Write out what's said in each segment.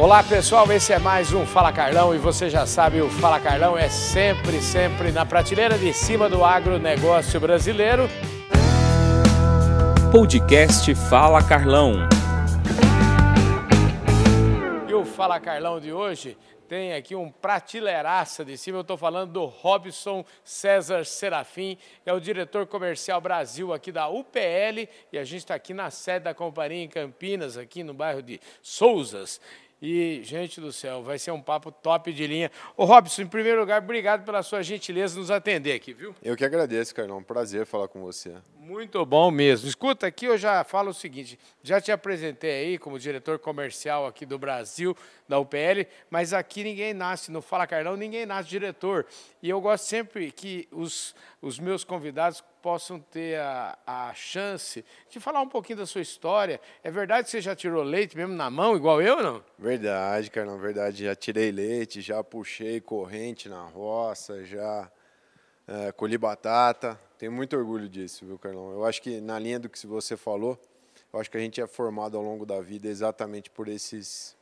Olá pessoal, esse é mais um Fala Carlão e você já sabe, o Fala Carlão é sempre, sempre na prateleira de cima do agronegócio brasileiro. Podcast Fala Carlão. E o Fala Carlão de hoje tem aqui um prateleiraça de cima. Eu estou falando do Robson César Serafim, que é o diretor comercial Brasil aqui da UPL. E a gente está aqui na sede da companhia em Campinas, aqui no bairro de Souzas. E, gente do céu, vai ser um papo top de linha. Ô, Robson, em primeiro lugar, obrigado pela sua gentileza nos atender aqui, viu? Eu que agradeço, Carlão. Um prazer falar com você. Muito bom mesmo. Escuta, aqui eu já falo o seguinte: já te apresentei aí como diretor comercial aqui do Brasil, da UPL, mas aqui ninguém nasce, no Fala Carlão, ninguém nasce diretor. E eu gosto sempre que os, os meus convidados possam ter a, a chance de falar um pouquinho da sua história. É verdade que você já tirou leite mesmo na mão, igual eu, não? Verdade, Carlão, verdade. Já tirei leite, já puxei corrente na roça, já é, colhi batata. Tenho muito orgulho disso, viu, Carlão? Eu acho que na linha do que você falou, eu acho que a gente é formado ao longo da vida exatamente por esses,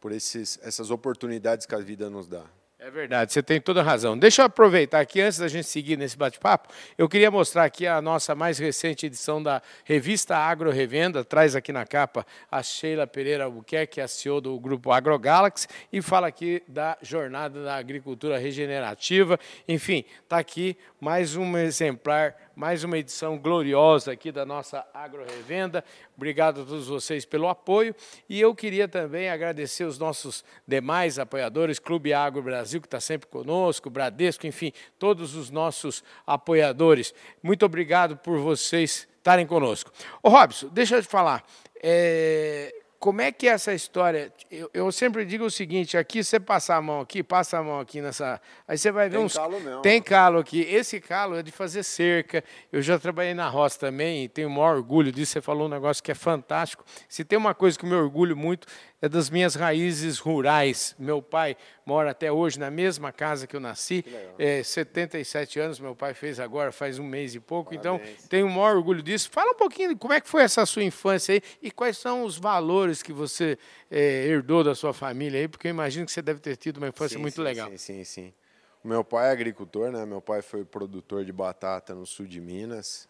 por esses, essas oportunidades que a vida nos dá. É verdade, você tem toda razão. Deixa eu aproveitar aqui, antes da gente seguir nesse bate-papo, eu queria mostrar aqui a nossa mais recente edição da revista Agro Revenda, traz aqui na capa a Sheila Pereira Albuquerque, a CEO do grupo AgroGalaxy, e fala aqui da jornada da agricultura regenerativa. Enfim, está aqui mais um exemplar mais uma edição gloriosa aqui da nossa Agro Revenda. Obrigado a todos vocês pelo apoio. E eu queria também agradecer os nossos demais apoiadores, Clube Agro Brasil, que está sempre conosco, Bradesco, enfim, todos os nossos apoiadores. Muito obrigado por vocês estarem conosco. Ô Robson, deixa eu te falar. É, como é que é essa história? Eu, eu, sempre digo o seguinte: aqui você passa a mão aqui, passa a mão aqui nessa. Aí você vai ver tem uns. Calo mesmo. Tem calo aqui. Esse calo é de fazer cerca. Eu já trabalhei na roça também e tenho o maior orgulho disso. Você falou um negócio que é fantástico. Se tem uma coisa que eu me orgulho muito, é das minhas raízes rurais. Meu pai mora até hoje na mesma casa que eu nasci. É, 77 anos, meu pai fez agora, faz um mês e pouco. Então, Parabéns. Então, tenho o maior orgulho disso. Fala um pouquinho de como é que foi essa sua infância aí e quais são os valores que você é, herdou da sua família aí, porque eu imagino que você deve ter tido uma infância sim, muito sim, legal. Sim, sim, sim. Meu pai é agricultor, né? Meu pai foi produtor de batata no sul de Minas.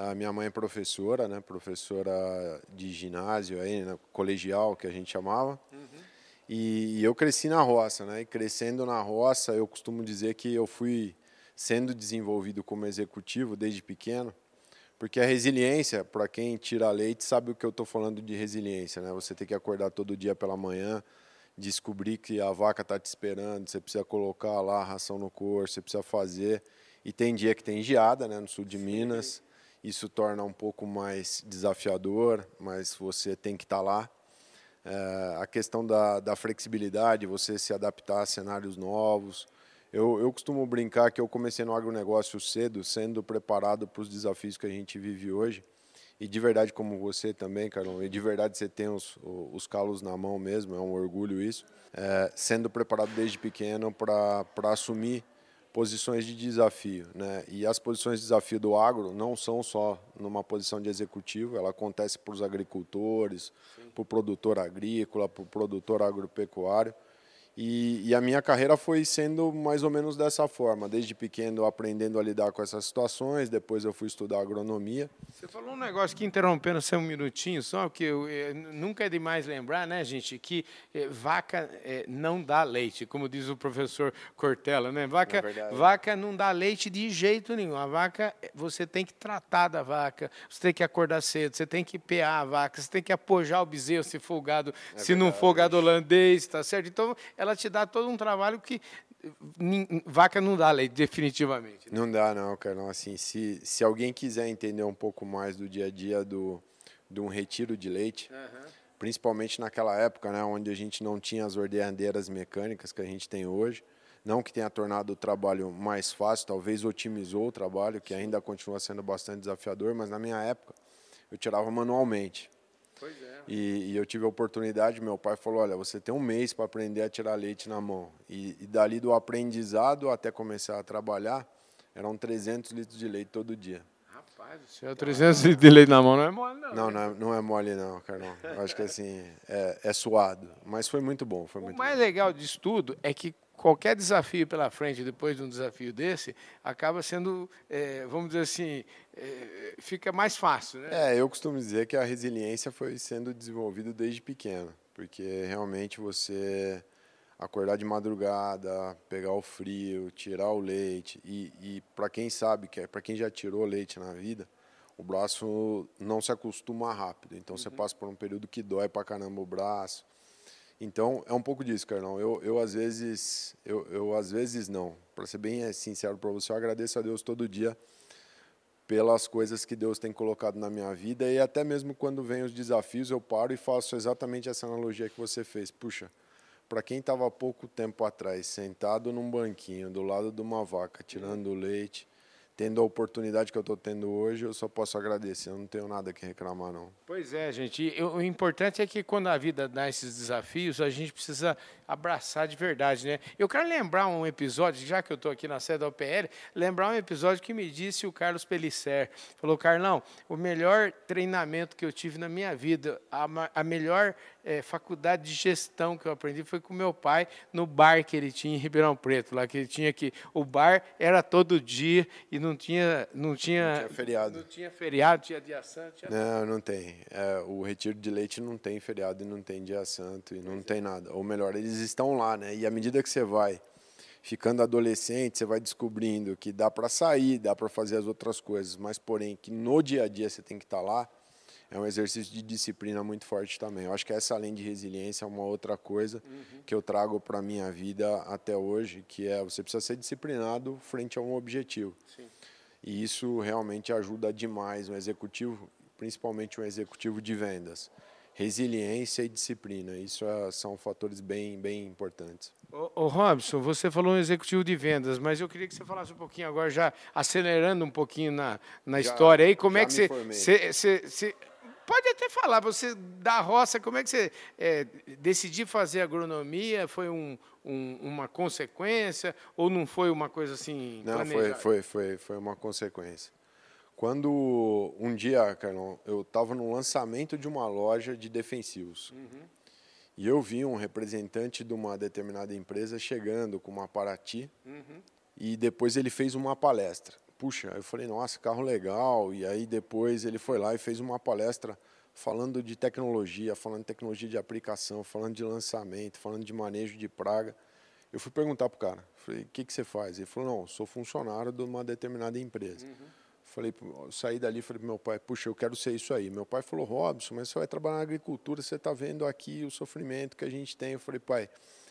A minha mãe é professora, né? Professora de ginásio aí, né? colegial que a gente chamava. Uhum. E, e, eu cresci na roça, né? E crescendo na roça, eu costumo dizer que eu fui sendo desenvolvido como executivo desde pequeno, porque a resiliência, para quem tira leite, sabe o que eu estou falando de resiliência, né? Você tem que acordar todo dia pela manhã, descobrir que a vaca está te esperando, você precisa colocar lá a ração no corpo, você precisa fazer. E tem dia que tem geada, né? No sul de Minas isso torna um pouco mais desafiador, mas você tem que estar tá lá. É, a questão da, da, flexibilidade, você se adaptar a cenários novos. Eu, eu costumo brincar que eu comecei no agronegócio cedo, sendo preparado para os desafios que a gente vive hoje. E de verdade, como você também, Carlão, e de verdade você tem os, os calos na mão mesmo, é um orgulho isso. É, sendo preparado desde pequeno para assumir posições de desafio, né? E as posições de desafio do agro não são só numa posição de executivo, ela acontece para os agricultores, para o produtor agrícola, para o produtor agropecuário. E, e, a minha carreira foi sendo mais ou menos dessa forma, desde pequeno aprendendo a lidar com essas situações, depois eu fui estudar agronomia. Você falou um negócio que interrompendo você um minutinho só, porque eu, eu, nunca é demais lembrar, né, gente, que eh, vaca eh, não dá leite, como diz o professor Cortella, né? Vaca, é vaca não dá leite de jeito nenhum. A vaca, você tem que tratar da vaca, você tem que acordar cedo, você tem que pear a vaca, você tem que apojar o bezerro se for gado, é se verdade. não for gado holandês, tá certo? Então, ela ela te dá todo um trabalho que vaca não dá leite, definitivamente. Né? Não dá, não, cara. Não, assim, se, se alguém quiser entender um pouco mais do dia a dia do, de um retiro de leite, uhum. principalmente naquela época, né, onde a gente não tinha as ordenadeiras mecânicas que a gente tem hoje, não que tenha tornado o trabalho mais fácil, talvez otimizou o trabalho, que ainda continua sendo bastante desafiador, mas na minha época eu tirava manualmente. Pois é. E, e, eu tive a oportunidade, meu pai falou, olha, você tem um mês para aprender a tirar leite na mão. E, e, dali do aprendizado até começar a trabalhar, eram 300 litros de leite todo dia. Rapaz do céu, 300 de leite na mão não é mole, não. Não, não é, não é mole não, Carlão. Eu acho que assim, é, é suado. Mas foi muito bom, foi O muito mais bom. legal disso tudo é que qualquer desafio pela frente, depois de um desafio desse, acaba sendo, é, vamos dizer assim, é, fica mais fácil, né? É, eu costumo dizer que a resiliência foi sendo desenvolvida desde pequeno, porque realmente você acordar de madrugada, pegar o frio, tirar o leite e, e para quem sabe, que para quem já tirou leite na vida, o braço não se acostuma rápido. Então você passa por um período que dói pra caramba o braço. Então é um pouco disso, Carlão. Eu, eu às vezes, eu, eu às vezes não. Para ser bem eh, sincero para você, eu agradeço a Deus todo dia pelas coisas que Deus tem colocado na minha vida e até mesmo quando vem os desafios eu paro e faço exatamente essa analogia que você fez. Puxa, para quem estava pouco tempo atrás sentado num banquinho do lado de uma vaca tirando leite, tendo a oportunidade que eu estou tendo hoje, eu só posso agradecer. Eu não tenho nada que reclamar não. Pois é, gente. O importante é que quando a vida dá esses desafios, a gente precisa abraçar de verdade, né? Eu quero lembrar um episódio, já que eu estou aqui na sede da OPL, lembrar um episódio que me disse o Carlos Pellicer. Falou, Carlão, o melhor treinamento que eu tive na minha vida, a, a melhor eh, faculdade de gestão que eu aprendi foi com meu pai no bar que ele tinha em Ribeirão Preto, lá que ele tinha que o bar era todo dia e não tinha não tinha, tinha feriado. não tinha feriado, tinha dia santo, tinha Não, não tem. É, o retiro de leite não tem feriado e não tem dia santo e não tem nada. Ou melhor, eles estão lá, né? E à medida que você vai ficando adolescente, você vai descobrindo que dá para sair, dá para fazer as outras coisas, mas porém que no dia a dia você tem que estar lá, é um exercício de disciplina muito forte também. Eu acho que essa além de resiliência é uma outra coisa que eu trago para minha vida até hoje, que é você precisa ser disciplinado frente a um objetivo. E isso realmente ajuda demais um executivo, principalmente um executivo de vendas. Resiliência e disciplina, isso é- são fatores bem, bem importantes. Ô, ô, Robson, você falou um executivo de vendas, mas eu queria que você falasse um pouquinho agora, já acelerando um pouquinho na, na Já- história aí, como é que me você, formei. você, você- você- Pode até falar, você da roça, como é que você é, decidiu fazer agronomia? Foi um- um- uma consequência ou não foi uma coisa assim Não, foi, planejada? foi, foi, foi uma consequência. Quando um dia, Carlão, eu estava no lançamento de uma loja de defensivos. E eu vi um representante de uma determinada empresa chegando com uma Paraty e depois ele fez uma palestra. Puxa, eu falei, nossa, carro legal. E aí depois ele foi lá e fez uma palestra falando de tecnologia, falando de tecnologia de aplicação, falando de lançamento, falando de manejo de praga. Eu fui perguntar pro cara, falei, o que, que você faz? Ele falou, não, sou funcionário de uma determinada empresa. Falei, pro- eu saí dali e falei pro meu pai, puxa, eu quero ser isso aí. Meu pai falou, Robson, mas você vai trabalhar na agricultura, você está vendo aqui o sofrimento que a gente tem. Eu falei, pai,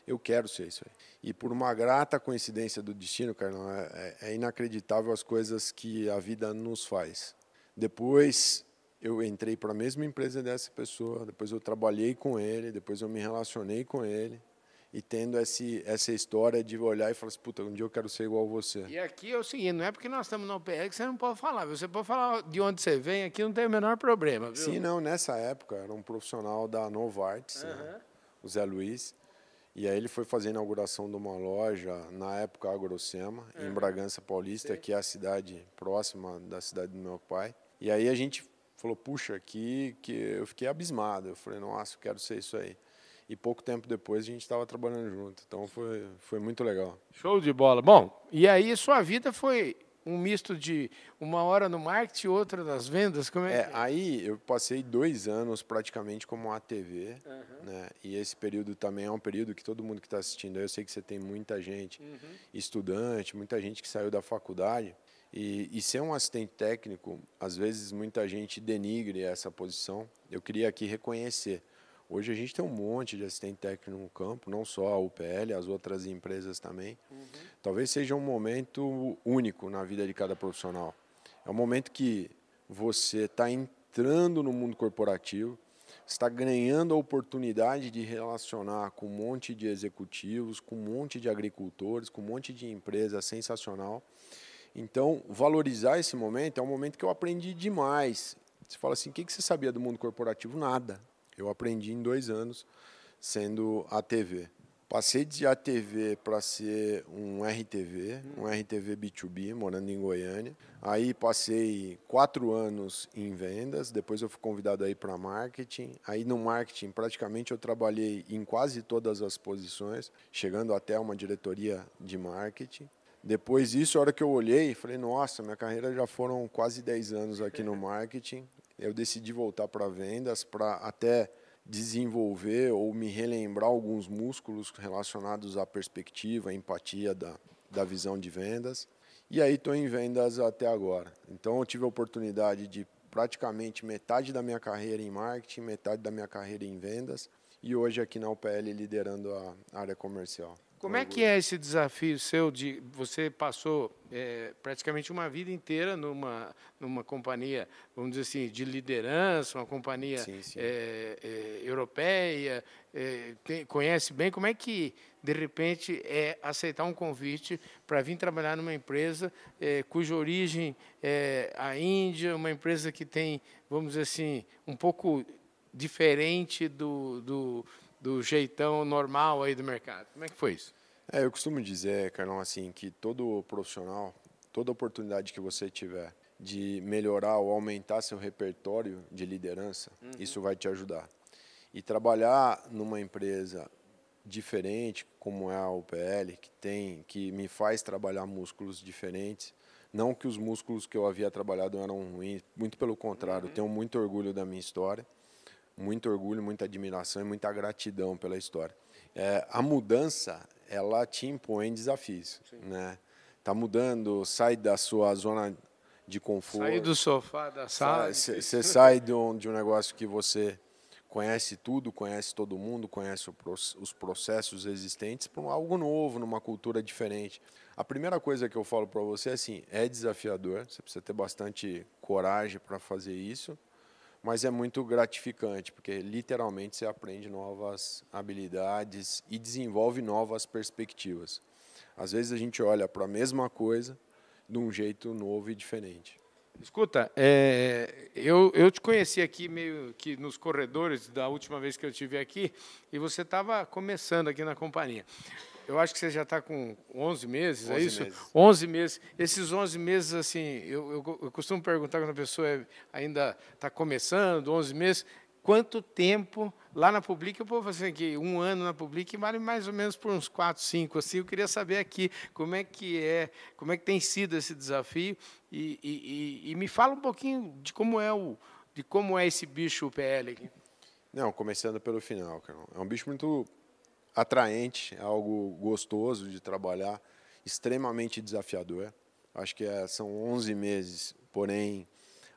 eu quero ser isso aí. E por uma grata coincidência do destino, Carlão, é, é- é inacreditável as coisas que a vida nos faz. Depois eu entrei para a mesma empresa dessa pessoa, depois eu trabalhei com ele, depois eu me relacionei com ele. E tendo esse, essa história de olhar e falar assim, puta, um dia eu quero ser igual você. E aqui é o seguinte, não é porque nós estamos na UPL que você não pode falar. Você pode falar de onde você vem, aqui não tem o menor problema. Viu? Sim, não, nessa época era um profissional da Novartis, né, o Zé Luiz. E aí ele foi fazer a inauguração de uma loja, na época Agrocema, em Bragança Paulista, que é a cidade próxima da cidade do meu pai. E aí a gente falou, puxa, aqui que eu fiquei abismado. Eu falei, nossa, eu quero ser isso aí. E pouco tempo depois a gente estava trabalhando junto. Então foi, foi muito legal. Show de bola. Bom, e aí sua vida foi um misto de uma hora no marketing, outra nas vendas? Como é, É, que- aí eu passei dois anos praticamente como ATV, né? E esse período também é um período que todo mundo que está assistindo, eu sei que você tem muita gente, estudante, muita gente que saiu da faculdade. E, e ser um assistente técnico, às vezes muita gente denigre essa posição. Eu queria aqui reconhecer. Hoje a gente tem um monte de assistente técnico no campo, não só a UPL, as outras empresas também. Talvez seja um momento único na vida de cada profissional. É um momento que você está entrando no mundo corporativo, está ganhando a oportunidade de relacionar com um monte de executivos, com um monte de agricultores, com um monte de empresa sensacional. Então, valorizar esse momento é um momento que eu aprendi demais. Você fala assim, o que que você sabia do mundo corporativo? Nada. Eu aprendi em dois anos sendo a TV. Passei de ATV para ser um RTV, um RTV B2B, morando em Goiânia. Aí passei quatro anos em vendas, depois eu fui convidado aí para marketing. Aí no marketing, praticamente eu trabalhei em quase todas as posições, chegando até uma diretoria de marketing. Depois disso, a hora que eu olhei, falei, nossa, minha carreira já foram quase 10 anos aqui no marketing. Eu decidi voltar para vendas, para até desenvolver ou me relembrar alguns músculos relacionados à perspectiva, à empatia da, da visão de vendas. E aí estou em vendas até agora. Então eu tive a oportunidade de praticamente metade da minha carreira em marketing, metade da minha carreira em vendas e hoje aqui na UPL liderando a área comercial. Como é que é esse desafio seu de você passou é, praticamente uma vida inteira numa numa companhia, vamos dizer assim, de liderança, uma companhia sim, sim. É, é, europeia, é, tem, conhece bem. Como é que de repente é aceitar um convite para vir trabalhar numa empresa é, cuja origem é a Índia, uma empresa que tem, vamos dizer assim, um pouco diferente do, do do jeitão normal aí do mercado. Como é que foi isso? É, eu costumo dizer, Carlão, assim, que todo profissional, toda oportunidade que você tiver de melhorar ou aumentar seu repertório de liderança, uhum. isso vai te ajudar. E trabalhar numa empresa diferente, como é a UPL, que tem, que me faz trabalhar músculos diferentes, não que os músculos que eu havia trabalhado eram ruins, muito pelo contrário, uhum. tenho muito orgulho da minha história muito orgulho, muita admiração e muita gratidão pela história. É, a mudança, ela te impõe desafios, Sim. né? Tá mudando, sai da sua zona de conforto. Sair do sofá da sala. Você sai de um, de um negócio que você conhece tudo, conhece todo mundo, conhece os processos existentes para algo novo, numa cultura diferente. A primeira coisa que eu falo para você é assim, é desafiador, você precisa ter bastante coragem para fazer isso mas é muito gratificante, porque literalmente você aprende novas habilidades e desenvolve novas perspectivas. Às vezes a gente olha para a mesma coisa de um jeito novo e diferente. Escuta, é, eu, eu te conheci aqui meio que nos corredores da última vez que eu estive aqui e você estava começando aqui na companhia. Eu acho que você já está com 11 meses, 11 é isso? Meses. 11 meses. Esses 11 meses, assim, eu, eu, eu costumo perguntar quando a pessoa é, ainda está começando, 11 meses, quanto tempo lá na Public, eu vou fazer aqui um ano na Public, vale mais ou menos por uns 4, 5, assim, eu queria saber aqui como é que é, como é que tem sido esse desafio e, e, e, e me fala um pouquinho de como é o, de como é esse bicho PL aqui. Não, começando pelo final, Carol. É um bicho muito atraente, é algo gostoso de trabalhar, extremamente desafiador. Acho que é, são 11 meses, porém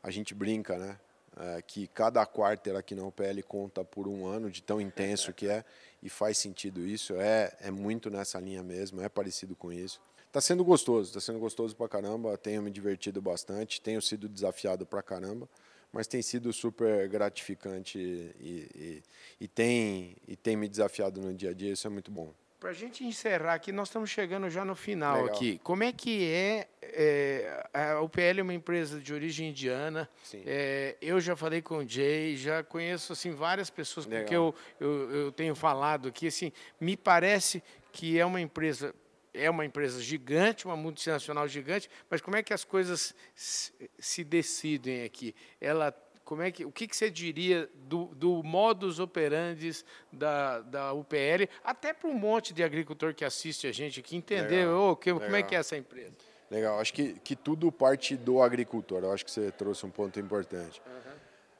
a gente brinca, né? É, que cada quarter aqui na UPL conta por um ano de tão intenso que é e faz sentido isso. É, é muito nessa linha mesmo, é parecido com isso. Está sendo gostoso, está sendo gostoso pra caramba. Tenho me divertido bastante, tenho sido desafiado pra caramba mas tem sido super gratificante e, e, e, tem, e tem me desafiado no dia a dia, isso é muito bom. Para a gente encerrar aqui, nós estamos chegando já no final Legal. aqui. Como é que é, é, a UPL é uma empresa de origem indiana. É, eu já falei com o Jay, já conheço assim várias pessoas Legal. com que eu, eu, eu tenho falado aqui. Assim, me parece que é uma empresa é uma empresa gigante, uma multinacional gigante, mas como é que as coisas se decidem aqui? Ela, como é que, o que, que você diria do, do modus operandi da, da UPL, até para um monte de agricultor que assiste a gente aqui entender oh, que, como é que é essa empresa? Legal, acho que, que tudo parte do agricultor, eu acho que você trouxe um ponto importante. Uhum.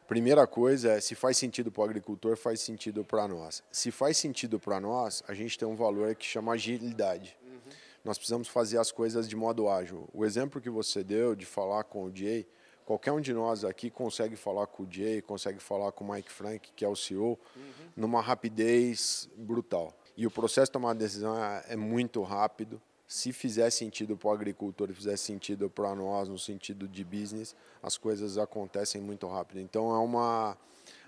Primeira coisa é, se faz sentido para o agricultor, faz sentido para nós. Se faz sentido para nós, a gente tem um valor que chama agilidade nós precisamos fazer as coisas de modo ágil. O exemplo que você deu de falar com o Jay, qualquer um de nós aqui consegue falar com o Jay, consegue falar com o Mike Frank, que é o CEO, uhum. numa rapidez brutal. E o processo de tomar decisão é, é muito rápido. Se fizer sentido para o agricultor fizer sentido para nós, no sentido de business, as coisas acontecem muito rápido. Então, é uma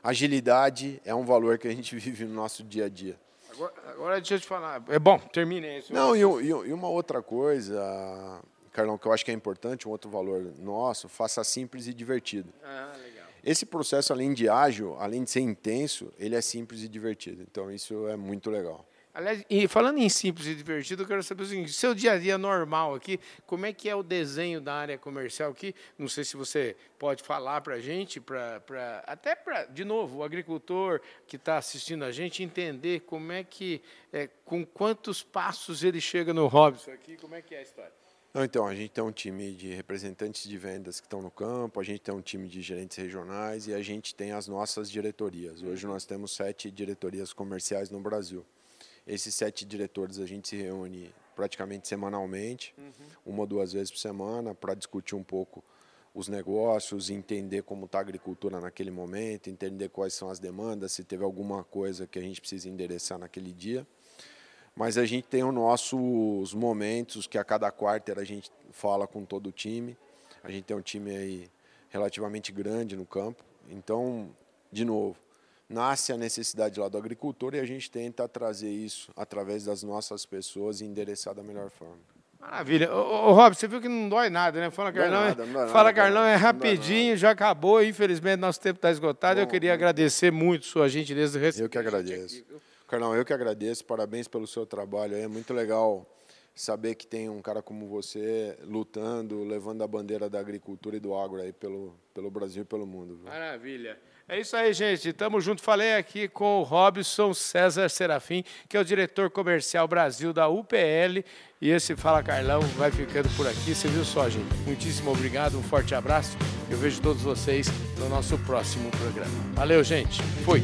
agilidade, é um valor que a gente vive no nosso dia a dia. Agora, agora deixa eu te falar. É bom, termine isso. Não, e, e, uma outra coisa, Carlão, que eu acho que é importante, um outro valor nosso, faça simples e divertido. Ah, legal. Esse processo, além de ágil, além de ser intenso, ele é simples e divertido. Então, isso é muito legal. Aliás, e falando em simples e divertido, eu quero saber o seguinte: seu dia a dia normal aqui, como é que é o desenho da área comercial aqui? Não sei se você pode falar para a gente, pra, pra, até para, de novo, o agricultor que está assistindo a gente entender como é que, é, com quantos passos ele chega no Robson aqui, como é que é a história? Então, a gente tem um time de representantes de vendas que estão no campo, a gente tem um time de gerentes regionais e a gente tem as nossas diretorias. Hoje nós temos sete diretorias comerciais no Brasil. Esses sete diretores a gente se reúne praticamente semanalmente, uhum. uma ou duas vezes por semana, para discutir um pouco os negócios, entender como está a agricultura naquele momento, entender quais são as demandas, se teve alguma coisa que a gente precisa endereçar naquele dia. Mas a gente tem os nossos momentos que a cada quarter a gente fala com todo o time. A gente tem um time aí relativamente grande no campo. Então, de novo, nasce a necessidade lá do agricultor e a gente tenta trazer isso através das nossas pessoas e endereçar da melhor forma. Maravilha. Ô, ô Rob, você viu que não dói nada, né? Fala Carlão, nada, é, Fala nada, Carlão é rapidinho, já acabou. Infelizmente, nosso tempo está esgotado. Bom, eu queria agradecer muito sua gentileza. Eu que agradeço. Aqui, Carlão, eu que agradeço. Parabéns pelo seu trabalho. É muito legal saber que tem um cara como você lutando, levando a bandeira da agricultura e do agro aí pelo, pelo Brasil e pelo mundo. Viu? Maravilha. É isso aí, gente. Tamo junto. Falei aqui com o Robson César Serafim, que é o diretor comercial Brasil da UPL. E esse Fala Carlão vai ficando por aqui. Você viu só, gente? Muitíssimo obrigado, um forte abraço. Eu vejo todos vocês no nosso próximo programa. Valeu, gente. Fui.